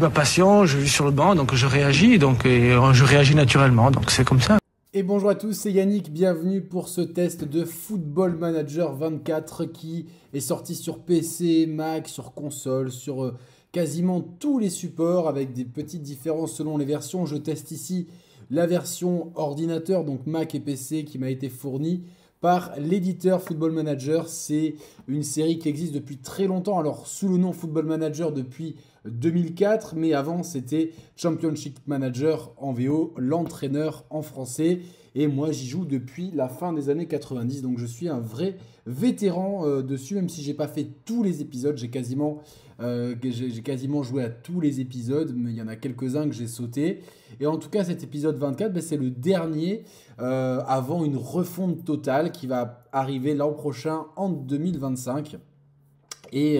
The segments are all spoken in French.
Ma passion, je vis sur le banc, donc je réagis, donc je réagis naturellement, donc c'est comme ça. Et bonjour à tous, c'est Yannick, bienvenue pour ce test de Football Manager 24 qui est sorti sur PC, Mac, sur console, sur euh, quasiment tous les supports avec des petites différences selon les versions. Je teste ici la version ordinateur, donc Mac et PC qui m'a été fournie par l'éditeur Football Manager. C'est une série qui existe depuis très longtemps, alors sous le nom Football Manager depuis 2004, mais avant c'était Championship Manager en VO, l'entraîneur en français. Et moi j'y joue depuis la fin des années 90, donc je suis un vrai vétéran euh, dessus, même si j'ai pas fait tous les épisodes, j'ai quasiment, euh, quasiment joué à tous les épisodes, mais il y en a quelques-uns que j'ai sauté. Et en tout cas cet épisode 24, ben, c'est le dernier euh, avant une refonte totale qui va arriver l'an prochain en 2025. Et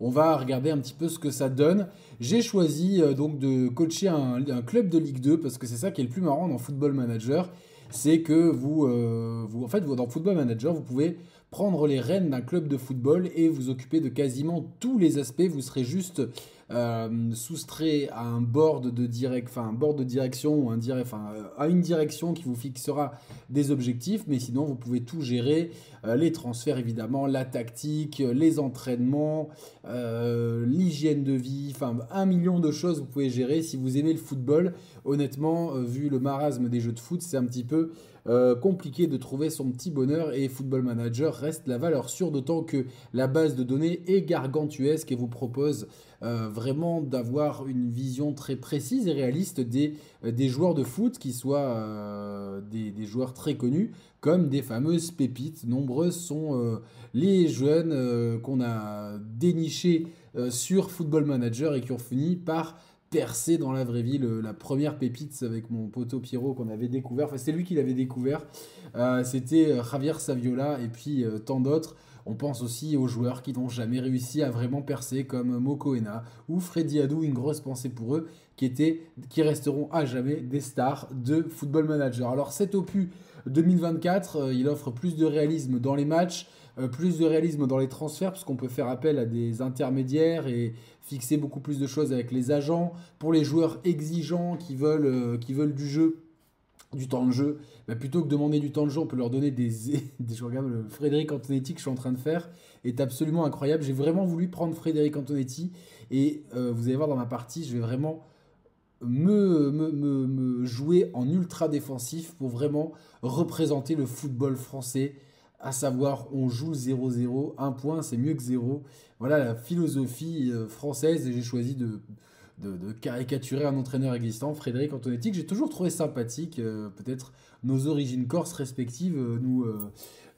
on va regarder un petit peu ce que ça donne. J'ai choisi euh, donc de coacher un, club de Ligue 2 parce que c'est ça qui est le plus marrant dans Football Manager. C'est que vous, euh, vous, en fait, dans Football Manager, vous pouvez prendre les rênes d'un club de football et vous occuper de quasiment tous les aspects. Vous serez juste euh, soustrait à un board de direct, enfin un board de direction ou un direct, enfin à une direction qui vous fixera des objectifs, mais sinon vous pouvez tout gérer, euh, les transferts évidemment, la tactique, les entraînements, euh, l'hygiène de vie, enfin un million de choses vous pouvez gérer si vous aimez le football. Honnêtement, vu le marasme des jeux de foot, c'est un petit peu compliqué de trouver son petit bonheur et Football Manager reste la valeur sûre, d'autant que la base de données est gargantuesque et vous propose euh, vraiment d'avoir une vision très précise et réaliste des, euh, joueurs de foot qui soient euh, des, des, joueurs très connus comme des fameuses pépites. Nombreuses sont les jeunes qu'on a dénichés sur Football Manager et qui ont fini par percer dans la vraie vie. la première pépite avec mon poteau Pierrot qu'on avait découvert, enfin c'est lui qui l'avait découvert, c'était Javier Saviola et puis tant d'autres. On pense aussi aux joueurs qui n'ont jamais réussi à vraiment percer comme Mokoena ou Freddy Adou, une grosse pensée pour eux, qui, étaient, qui resteront à jamais des stars de Football Manager. Alors cet opus 2024, euh, il offre plus de réalisme dans les matchs, euh, plus de réalisme dans les transferts, puisqu'on peut faire appel à des intermédiaires et fixer beaucoup plus de choses avec les agents. Pour les joueurs exigeants qui veulent, euh, qui veulent du jeu, du temps de jeu, bah, plutôt que de demander du temps de jeu, on peut leur donner des. des je regarde le Frédéric Antonetti que je suis en train de faire, est absolument incroyable. J'ai vraiment voulu prendre Frédéric Antonetti et euh, vous allez voir dans ma partie, je vais vraiment me, me, me, jouer en ultra défensif pour vraiment représenter le football français. À savoir, on joue 0-0, un point, c'est mieux que 0. Voilà la philosophie euh, française et j'ai choisi de, de, caricaturer un entraîneur existant, Frédéric Antonetti, que j'ai toujours trouvé sympathique. Euh, peut-être nos origines corses respectives euh, nous, euh,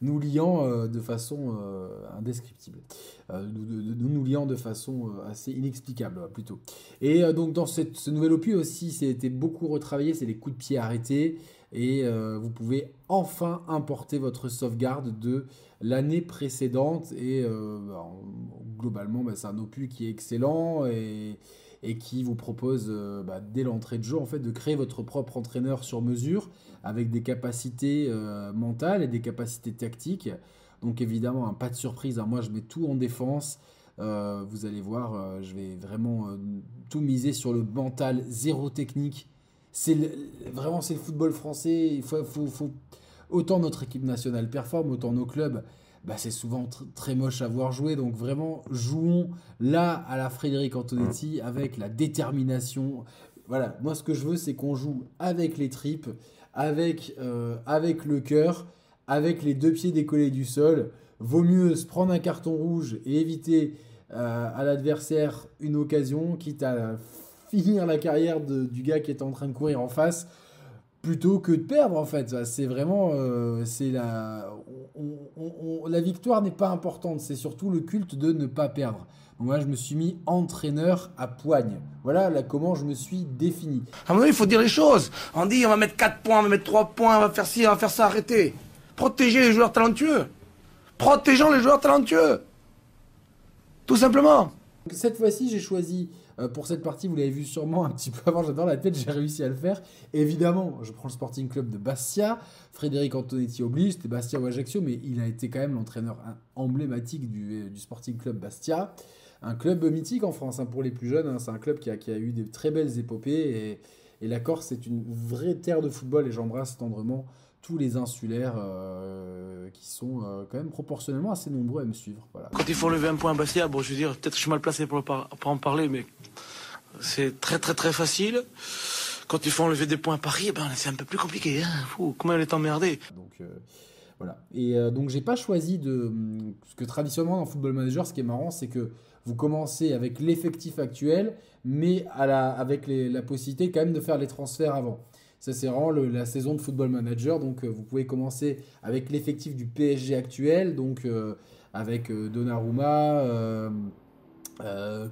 nous liant de façon indescriptible. Nous, nous, liant de façon assez inexplicable, plutôt. Et donc, dans ce nouvel opus aussi, c'était beaucoup retravaillé, c'est les coups de pied arrêtés. Et vous pouvez enfin importer votre sauvegarde de l'année précédente. Et bah, globalement, bah, c'est un opus qui est excellent. Et qui vous propose euh, bah, dès l'entrée de jeu en fait de créer votre propre entraîneur sur mesure avec des capacités euh, mentales et des capacités tactiques. Donc évidemment, pas de surprise. Hein. Moi, je mets tout en défense. Euh, vous allez voir, je vais vraiment tout miser sur le mental, zéro technique. C'est vraiment c'est le football français. Il faut, faut, autant notre équipe nationale performe, autant nos clubs bah, c'est souvent très moche à voir jouer. Donc vraiment, jouons là à la Frédéric Antonetti avec la détermination. Voilà, moi ce que je veux, c'est qu'on joue avec les tripes, avec, euh, avec le cœur, avec les deux pieds décollés du sol. Vaut mieux se prendre un carton rouge et éviter euh, à l'adversaire une occasion, quitte à finir la carrière du gars qui est en train de courir en face plutôt que de perdre en fait. C'est vraiment, euh, c'est la, la victoire n'est pas importante, c'est surtout le culte de ne pas perdre. Donc moi, je me suis mis entraîneur à poigne. Voilà là, comment je me suis défini. À un moment il faut dire les choses. On dit, on va mettre 4 points, on va mettre 3 points, on va faire ci, on va faire ça, arrêtez. Protéger les joueurs talentueux. Protégeons les joueurs talentueux. Tout simplement. Cette fois-ci, j'ai choisi euh, pour cette partie, vous l'avez vu sûrement un petit peu avant, j'adore la tête, j'ai réussi à le faire. Évidemment, je prends le Sporting Club de Bastia. Frédéric Antonetti oblige, c'était Bastia ou Ajaccio, mais il a été quand même l'entraîneur emblématique du, Sporting Club Bastia. un club mythique en France hein, pour les plus jeunes. Hein. C'est un club qui a, qui a, eu des très belles épopées. Et, et la Corse, c'est une vraie terre de football. Et j'embrasse tendrement tous les insulaires euh, qui sont euh, quand même proportionnellement assez nombreux à me suivre. Voilà. Quand il faut lever un point à Bastia, bon, je veux dire, peut-être que je suis mal placé pour, pour en parler, mais c'est très très très facile. Quand il faut enlever des points à Paris, eh ben, c'est un peu plus compliqué. Hein. Fou, comment elle est emmerdée. Donc, euh, voilà. Et donc, j'ai pas choisi de. Parce que traditionnellement, dans Football Manager, ce qui est marrant, c'est que vous commencez avec l'effectif actuel, mais à la, avec les, la possibilité quand même de faire les transferts avant. Ça, c'est vraiment la saison de Football Manager. Donc, euh, vous pouvez commencer avec l'effectif du PSG actuel, donc euh, avec euh, Donnarumma,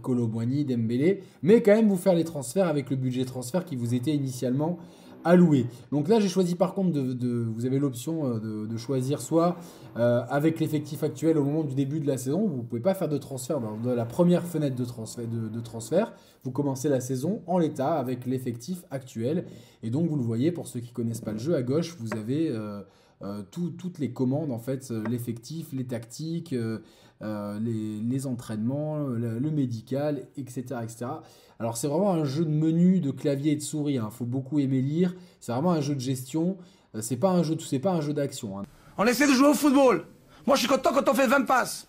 Colomboigny, Dembélé, mais quand même vous faire les transferts avec le budget transfert qui vous était initialement alloué. Donc là, j'ai choisi par contre de, vous avez l'option de, choisir soit avec l'effectif actuel au moment du début de la saison, vous ne pouvez pas faire de transfert dans la première fenêtre de transfert. Vous commencez la saison en l'état avec l'effectif actuel. Et donc vous le voyez, pour ceux qui connaissent pas le jeu, à gauche, vous avez euh, euh, toutes les commandes, en fait, l'effectif, les tactiques, euh, les, entraînements, le, médical, etc. etc. Alors c'est vraiment un jeu de menu, de clavier et de souris. Il hein. faut beaucoup aimer lire. C'est vraiment un jeu de gestion. c'est pas un jeu, c'est pas un jeu d'action. Hein. On essaie de jouer au football. Moi, je suis content quand on fait 20 passes.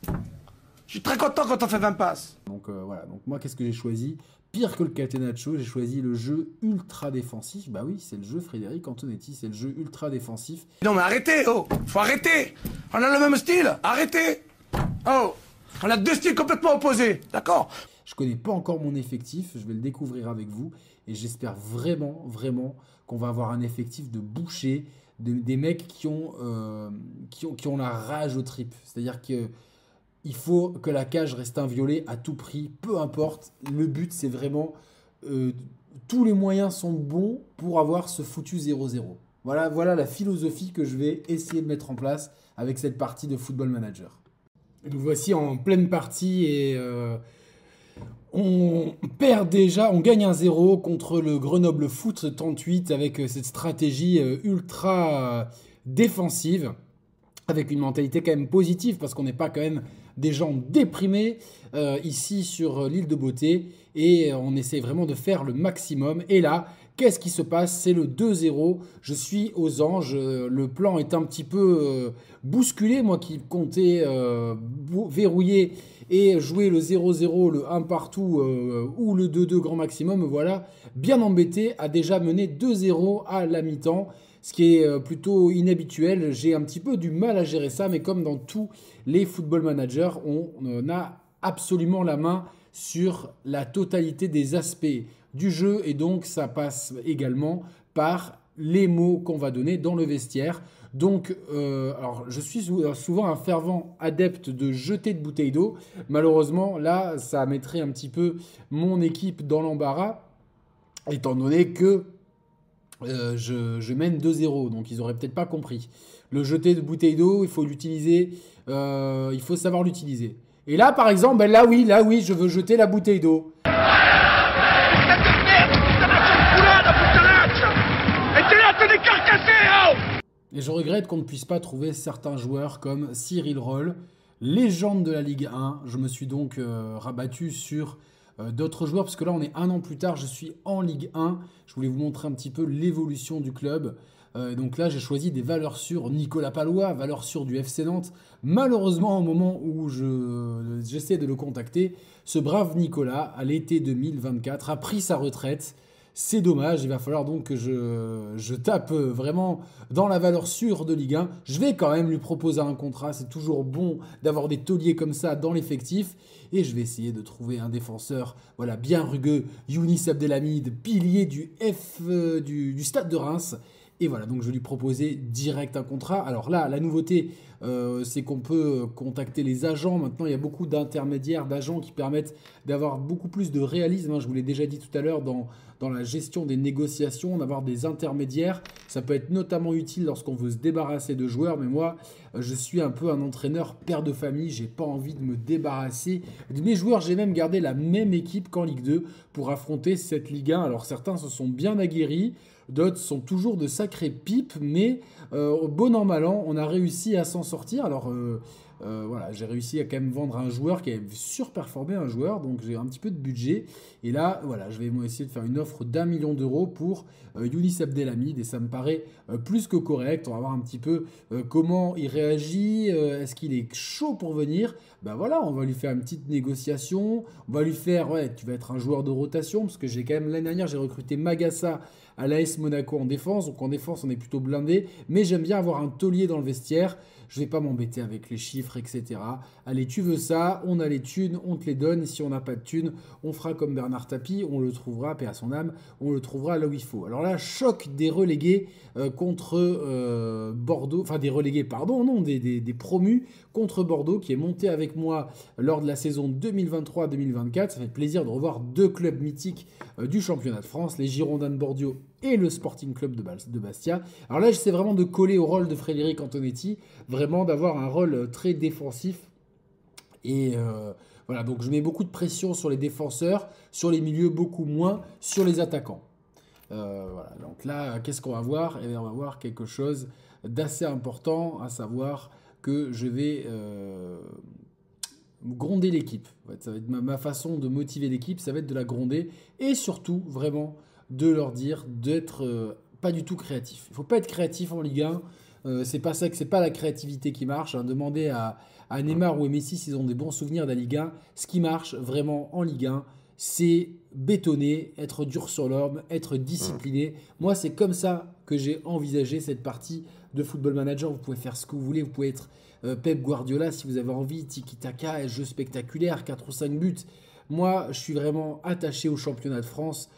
Je suis très content quand on fait 20 passes. Donc voilà. Donc moi, qu'est-ce que j'ai choisi? Pire que le Catenaccio, j'ai choisi le jeu ultra défensif. Bah oui, c'est le jeu Frédéric Antonetti, c'est le jeu ultra défensif. Non mais arrêtez, oh Faut arrêter On a le même style Arrêtez Oh On a deux styles complètement opposés, d'accord Je connais pas encore mon effectif, je vais le découvrir avec vous. Et j'espère vraiment, vraiment qu'on va avoir un effectif de boucher, des mecs qui ont, euh, qui ont, qui ont la rage au trip. C'est-à-dire que il faut que la cage reste inviolée à tout prix, peu importe. Le but, c'est vraiment. Euh, tous les moyens sont bons pour avoir ce foutu 0-0. Voilà, voilà la philosophie que je vais essayer de mettre en place avec cette partie de Football Manager. Nous voici en pleine partie et euh, on perd déjà, on gagne un 0 contre le Grenoble Foot 38 avec euh, cette stratégie ultra défensive, avec une mentalité quand même positive parce qu'on n'est pas quand même des gens déprimés euh, ici sur l'île de Beauté et on essaie vraiment de faire le maximum. Et là, qu'est-ce qui se passe? C'est le 2-0. Je suis aux anges. Le plan est un petit peu euh, bousculé, moi qui comptais euh, verrouiller et jouer le 0-0, le 1 partout ou le 2-2 grand maximum. Voilà, bien embêté, a déjà mené 2-0 à la mi-temps ce qui est plutôt inhabituel. J'ai un petit peu du mal à gérer ça, mais comme dans tous les football managers, on a absolument la main sur la totalité des aspects du jeu et donc ça passe également par les mots qu'on va donner dans le vestiaire. Donc, euh, alors, je suis souvent un fervent adepte de jeter de bouteilles d'eau. Malheureusement, là, ça mettrait un petit peu mon équipe dans l'embarras, étant donné que euh, je, mène 2-0. Donc, ils n'auraient peut-être pas compris. Le jeter de bouteilles d'eau, il faut l'utiliser euh, il faut savoir l'utiliser. Et là, par exemple, ben là oui, là oui, je veux jeter la bouteille d'eau. Et je regrette qu'on ne puisse pas trouver certains joueurs comme Cyril Roll, légende de la Ligue 1. Je me suis donc euh, rabattu sur euh, d'autres joueurs, parce que là on est un an plus tard, je suis en Ligue 1. Je voulais vous montrer un petit peu l'évolution du club. Euh, donc là, j'ai choisi des valeurs sûres. Nicolas Palois, valeur sûre du FC Nantes. Malheureusement, au moment où j'essaie de le contacter, ce brave Nicolas, à l'été 2024, a pris sa retraite. C'est dommage, il va falloir donc que je, je, tape vraiment dans la valeur sûre de Ligue 1. Je vais quand même lui proposer un contrat, c'est toujours bon d'avoir des tauliers comme ça dans l'effectif. Et je vais essayer de trouver un défenseur voilà, bien rugueux, Younis Abdelhamid, pilier du F euh, du Stade de Reims. Et voilà, donc je lui proposais direct un contrat. Alors là, la nouveauté, euh, c'est qu'on peut contacter les agents. Maintenant, il y a beaucoup d'intermédiaires, d'agents qui permettent d'avoir beaucoup plus de réalisme. Hein. Je vous l'ai déjà dit tout à l'heure dans, dans la gestion des négociations, d'avoir des intermédiaires. Ça peut être notamment utile lorsqu'on veut se débarrasser de joueurs. Mais moi, je suis un peu un entraîneur père de famille. J'ai pas envie de me débarrasser de mes joueurs. J'ai même gardé la même équipe qu'en Ligue 2 pour affronter cette Ligue 1. Alors certains se sont bien aguerris. D'autres sont toujours de sacrées pipes, mais euh, bon an mal an, on a réussi à s'en sortir. Alors, euh, euh, voilà, j'ai réussi à quand même vendre un joueur qui avait surperformé un joueur, donc j'ai un petit peu de budget. Et là, voilà, je vais essayer de faire une offre d'un million d'euros pour Younis Abdelhamid et ça me paraît plus que correct. On va voir un petit peu comment il réagit, est-ce qu'il est chaud pour venir? Ben voilà, on va lui faire une petite négociation. On va lui faire, ouais, tu vas être un joueur de rotation parce que j'ai quand même l'année dernière j'ai recruté Magassa à l'AS Monaco en défense. Donc en défense, on est plutôt blindé. Mais j'aime bien avoir un taulier dans le vestiaire. Je vais pas m'embêter avec les chiffres, etc. Allez, tu veux ça, on a les thunes, on te les donne. Si on n'a pas de thunes, on fera comme Bernard Tapie, on le trouvera, paix à son âme, on le trouvera là où il faut. Alors là, choc des relégués euh, contre euh, Bordeaux, enfin des relégués, pardon, non, des, des, promus contre Bordeaux qui est monté avec moi lors de la saison 2023-2024. Ça fait plaisir de revoir deux clubs mythiques euh, du championnat de France, les Girondins de Bordeaux et le Sporting Club de, Bastia. Alors là, j'essaie vraiment de coller au rôle de Frédéric Antonetti, vraiment d'avoir un rôle euh, très défensif. Et euh, voilà, donc je mets beaucoup de pression sur les défenseurs, sur les milieux beaucoup moins, sur les attaquants. Euh, voilà, donc là, qu'est-ce qu'on va voir? Eh On va voir quelque chose d'assez important, à savoir que je vais gronder l'équipe. ça va être ma façon de motiver l'équipe, ça va être de la gronder et surtout, vraiment, de leur dire d'être euh, pas du tout créatif. Il faut pas être créatif en Ligue 1. Euh, c'est pas ça que c'est pas la créativité qui marche. Hein. Demandez à, à, Neymar ou à Messi s'ils ont des bons souvenirs de la Ligue 1. Ce qui marche vraiment en Ligue 1, c'est bétonner, être dur sur l'homme, être discipliné. Moi, c'est comme ça que j'ai envisagé cette partie de Football Manager. Vous pouvez faire ce que vous voulez. Vous pouvez être euh, Pep Guardiola si vous avez envie, tiki-taka, jeu spectaculaire, 4 ou 5 buts. Moi, je suis vraiment attaché au championnat de France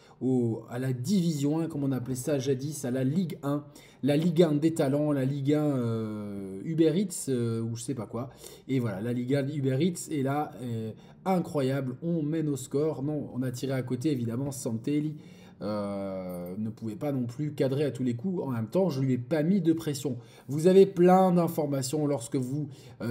à la Division 1, comme on appelait ça jadis, à la Ligue 1, la Ligue 1 des talents, la Ligue 1 euh, Uber Eats, euh, ou je sais pas quoi. Et voilà, la Ligue 1 Uber Eats est là, euh, incroyable, on mène au score. Non, on a tiré à côté, évidemment, Santelli. ne pouvait pas non plus cadrer à tous les coups. En même temps, je lui ai pas mis de pression. Vous avez plein d'informations lorsque vous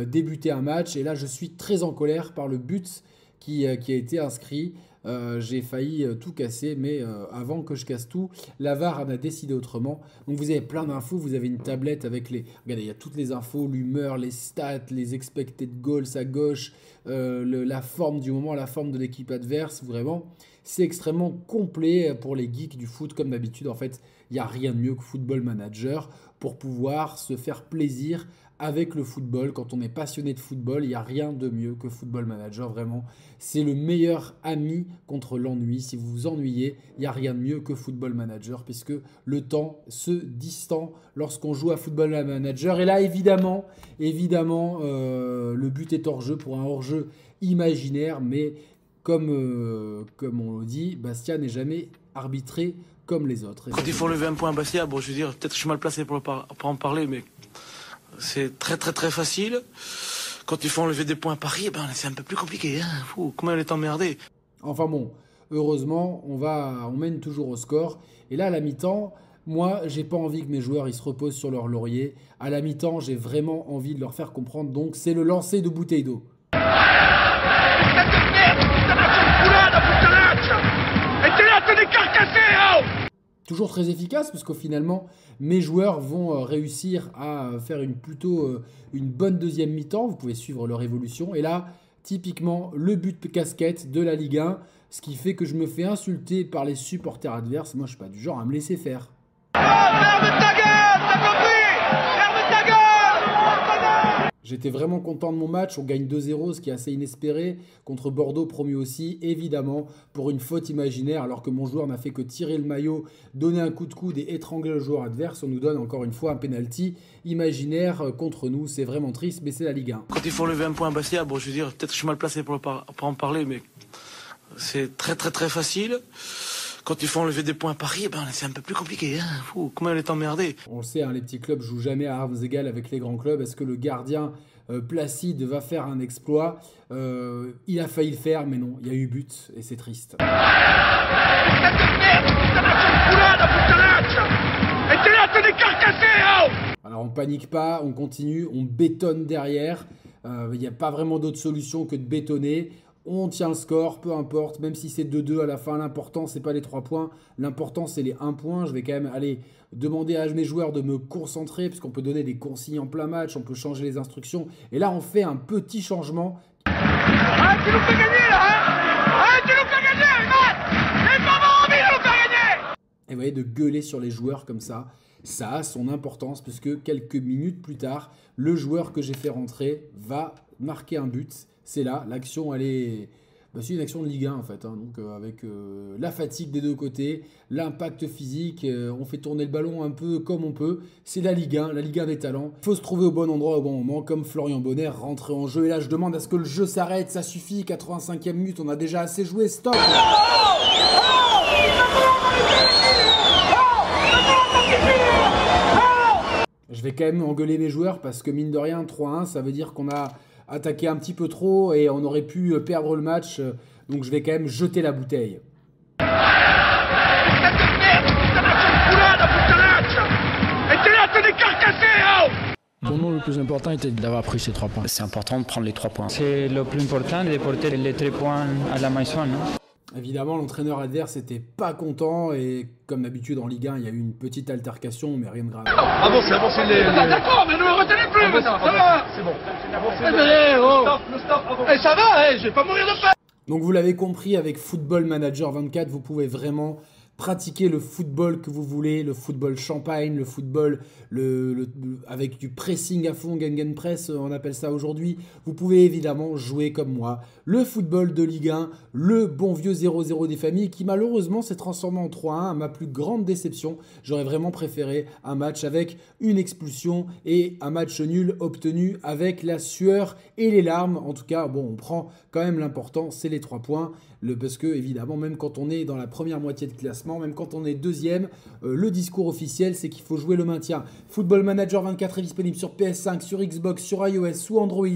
débutez un match. Et là, je suis très en colère par le but qui a été inscrit. Euh, j'ai failli euh, tout casser, mais euh, avant que je casse tout, la VAR en a décidé autrement. Donc vous avez plein d'infos, vous avez une tablette avec les... Regardez, il y a toutes les infos, l'humeur, les stats, les expected goals à gauche, la forme du moment, la forme de l'équipe adverse, vraiment. C'est extrêmement complet pour les geeks du foot, comme d'habitude. En fait, il n'y a rien de mieux que Football Manager pour pouvoir se faire plaisir avec le football. Quand on est passionné de football, il n'y a rien de mieux que Football Manager, vraiment. C'est le meilleur ami contre l'ennui. Si vous vous ennuyez, il n'y a rien de mieux que Football Manager, puisque le temps se distend lorsqu'on joue à Football Manager. Et là, évidemment, évidemment, euh, le but est hors jeu pour un hors jeu imaginaire, mais comme, euh, comme on le dit, Bastia n'est jamais arbitré comme les autres. Quand il faut lever un point à Bastia, bon, je veux dire, peut-être que je suis mal placé pour, pour en parler, mais c'est très très très facile. Quand il faut enlever des points à Paris, eh ben, c'est un peu plus compliqué. Hein. comment elle est emmerdée. Enfin bon, heureusement, on, va, on mène toujours au score. Et là, à la mi-temps, moi, j'ai pas envie que mes joueurs ils se reposent sur leur laurier. À la mi-temps, j'ai vraiment envie de leur faire comprendre. Donc, c'est le lancer de bouteille d'eau. Toujours très efficace parce qu'au finalement mes joueurs vont euh, réussir à faire une plutôt euh, une bonne deuxième mi-temps. Vous pouvez suivre leur évolution et là typiquement le but casquette de la Ligue 1, ce qui fait que je me fais insulter par les supporters adverses. Moi je suis pas du genre à me laisser faire. J'étais vraiment content de mon match. On gagne 2-0, ce qui est assez inespéré. Contre Bordeaux, promu aussi, évidemment, pour une faute imaginaire, alors que mon joueur n'a fait que tirer le maillot, donner un coup de coude et étrangler le joueur adverse. On nous donne encore une fois un penalty imaginaire euh, contre nous. C'est vraiment triste, mais c'est la Ligue 1. Quand il faut lever un point à Bastia, bon, je veux dire, peut-être que je suis mal placé pour, en parler, mais c'est très très très facile quand il faut enlever des points à Paris, eh ben, c'est un peu plus compliqué. Hein. comment elle est emmerdée. On le sait, hein, les petits clubs jouent jamais à armes égales avec les grands clubs. Est-ce que le gardien euh, Placide va faire un exploit? Euh, Il a failli le faire, mais non, il y a eu but et c'est triste. Alors on panique pas, on continue, on bétonne derrière. Euh, il n'y a pas vraiment d'autre solution que de bétonner on tient le score, peu importe, même si c'est 2-2 à la fin, l'important c'est pas les 3 points, l'important c'est les 1 point. Je vais quand même aller demander à mes joueurs de me concentrer, puisqu'on peut donner des consignes en plein match, on peut changer les instructions. Et là, on fait un petit changement. Ah, tu nous fais gagner là, hein? Ah, tu nous fais gagner, J'ai pas envie de nous faire gagner Et vous voyez, de gueuler sur les joueurs comme ça, ça a son importance, puisque quelques minutes plus tard, le joueur que j'ai fait rentrer va marquer un but. C'est là, l'action, elle est. bah, c'est une action de Ligue 1 en fait, hein. donc euh, avec euh, la fatigue des deux côtés, l'impact physique, euh, on fait tourner le ballon un peu comme on peut. C'est la Ligue 1, la Ligue 1 des talents. Il faut se trouver au bon endroit au bon moment, comme Florian Bonner rentrer en jeu. Et là, je demande à ce que le jeu s'arrête, ça suffit. 85e minute, on a déjà assez joué, stop. Je vais quand même engueuler mes joueurs parce que mine de rien, 3-1, ça veut dire qu'on a attaqué un petit peu trop et on aurait pu euh, perdre le match. euh, Donc je vais quand même jeter la bouteille. Pour nous, le plus important était d'avoir pris ces trois points. C'est important de prendre les trois points. C'est le plus important de porter les trois points à la maison. Évidemment, l'entraîneur adverse était pas content et comme d'habitude en Ligue 1, il y a eu une petite altercation, mais rien de grave. Avancez, avancez les... D'accord, mais ne me retenez plus maintenant, ça va. C'est bon. Eh mais, oh. Eh, ça va, eh, je vais pas mourir de faim. Donc vous l'avez compris, avec Football Manager 24, vous pouvez vraiment pratiquer le football que vous voulez, le football champagne, le football avec du pressing à fond, press, on appelle ça aujourd'hui. Vous pouvez évidemment jouer comme moi, le football de Ligue 1, le bon vieux 0-0 des familles qui malheureusement s'est transformé en 3-1 à ma plus grande déception. J'aurais vraiment préféré un match avec une expulsion et un match nul obtenu avec la sueur et les larmes. En tout cas, bon, on prend quand même l'important, c'est les 3 points. Parce que évidemment, même quand on est dans la première moitié de classement, même quand on est deuxième, euh, le discours officiel, c'est qu'il faut jouer le maintien. Football Manager 24 est disponible sur PS5, sur Xbox, sur iOS, sous Android,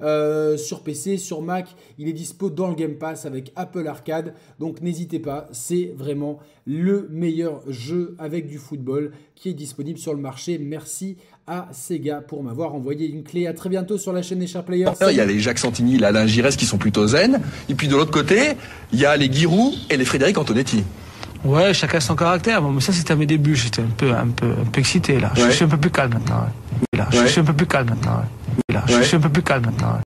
euh, sur PC, sur Mac. Il est dispo dans le Game Pass avec Apple Arcade. Donc n'hésitez pas, c'est vraiment le meilleur jeu avec du football qui est disponible sur le marché. Merci à Sega pour m'avoir envoyé une clé. À très bientôt sur la chaîne des Sharp Players. Il y a les Jacques Santini, les Alain Giresse qui sont plutôt zen. Et puis de l'autre côté, il y a les Giroud et les Frédéric Antonetti. Ouais, chacun son caractère. Bon, mais ça, c'était à mes débuts. J'étais un peu, un peu, un peu excité, là. Je suis un peu plus calme maintenant. ouais. Là, je suis un peu plus calme maintenant. ouais. Là, je suis un peu plus calme maintenant. ouais.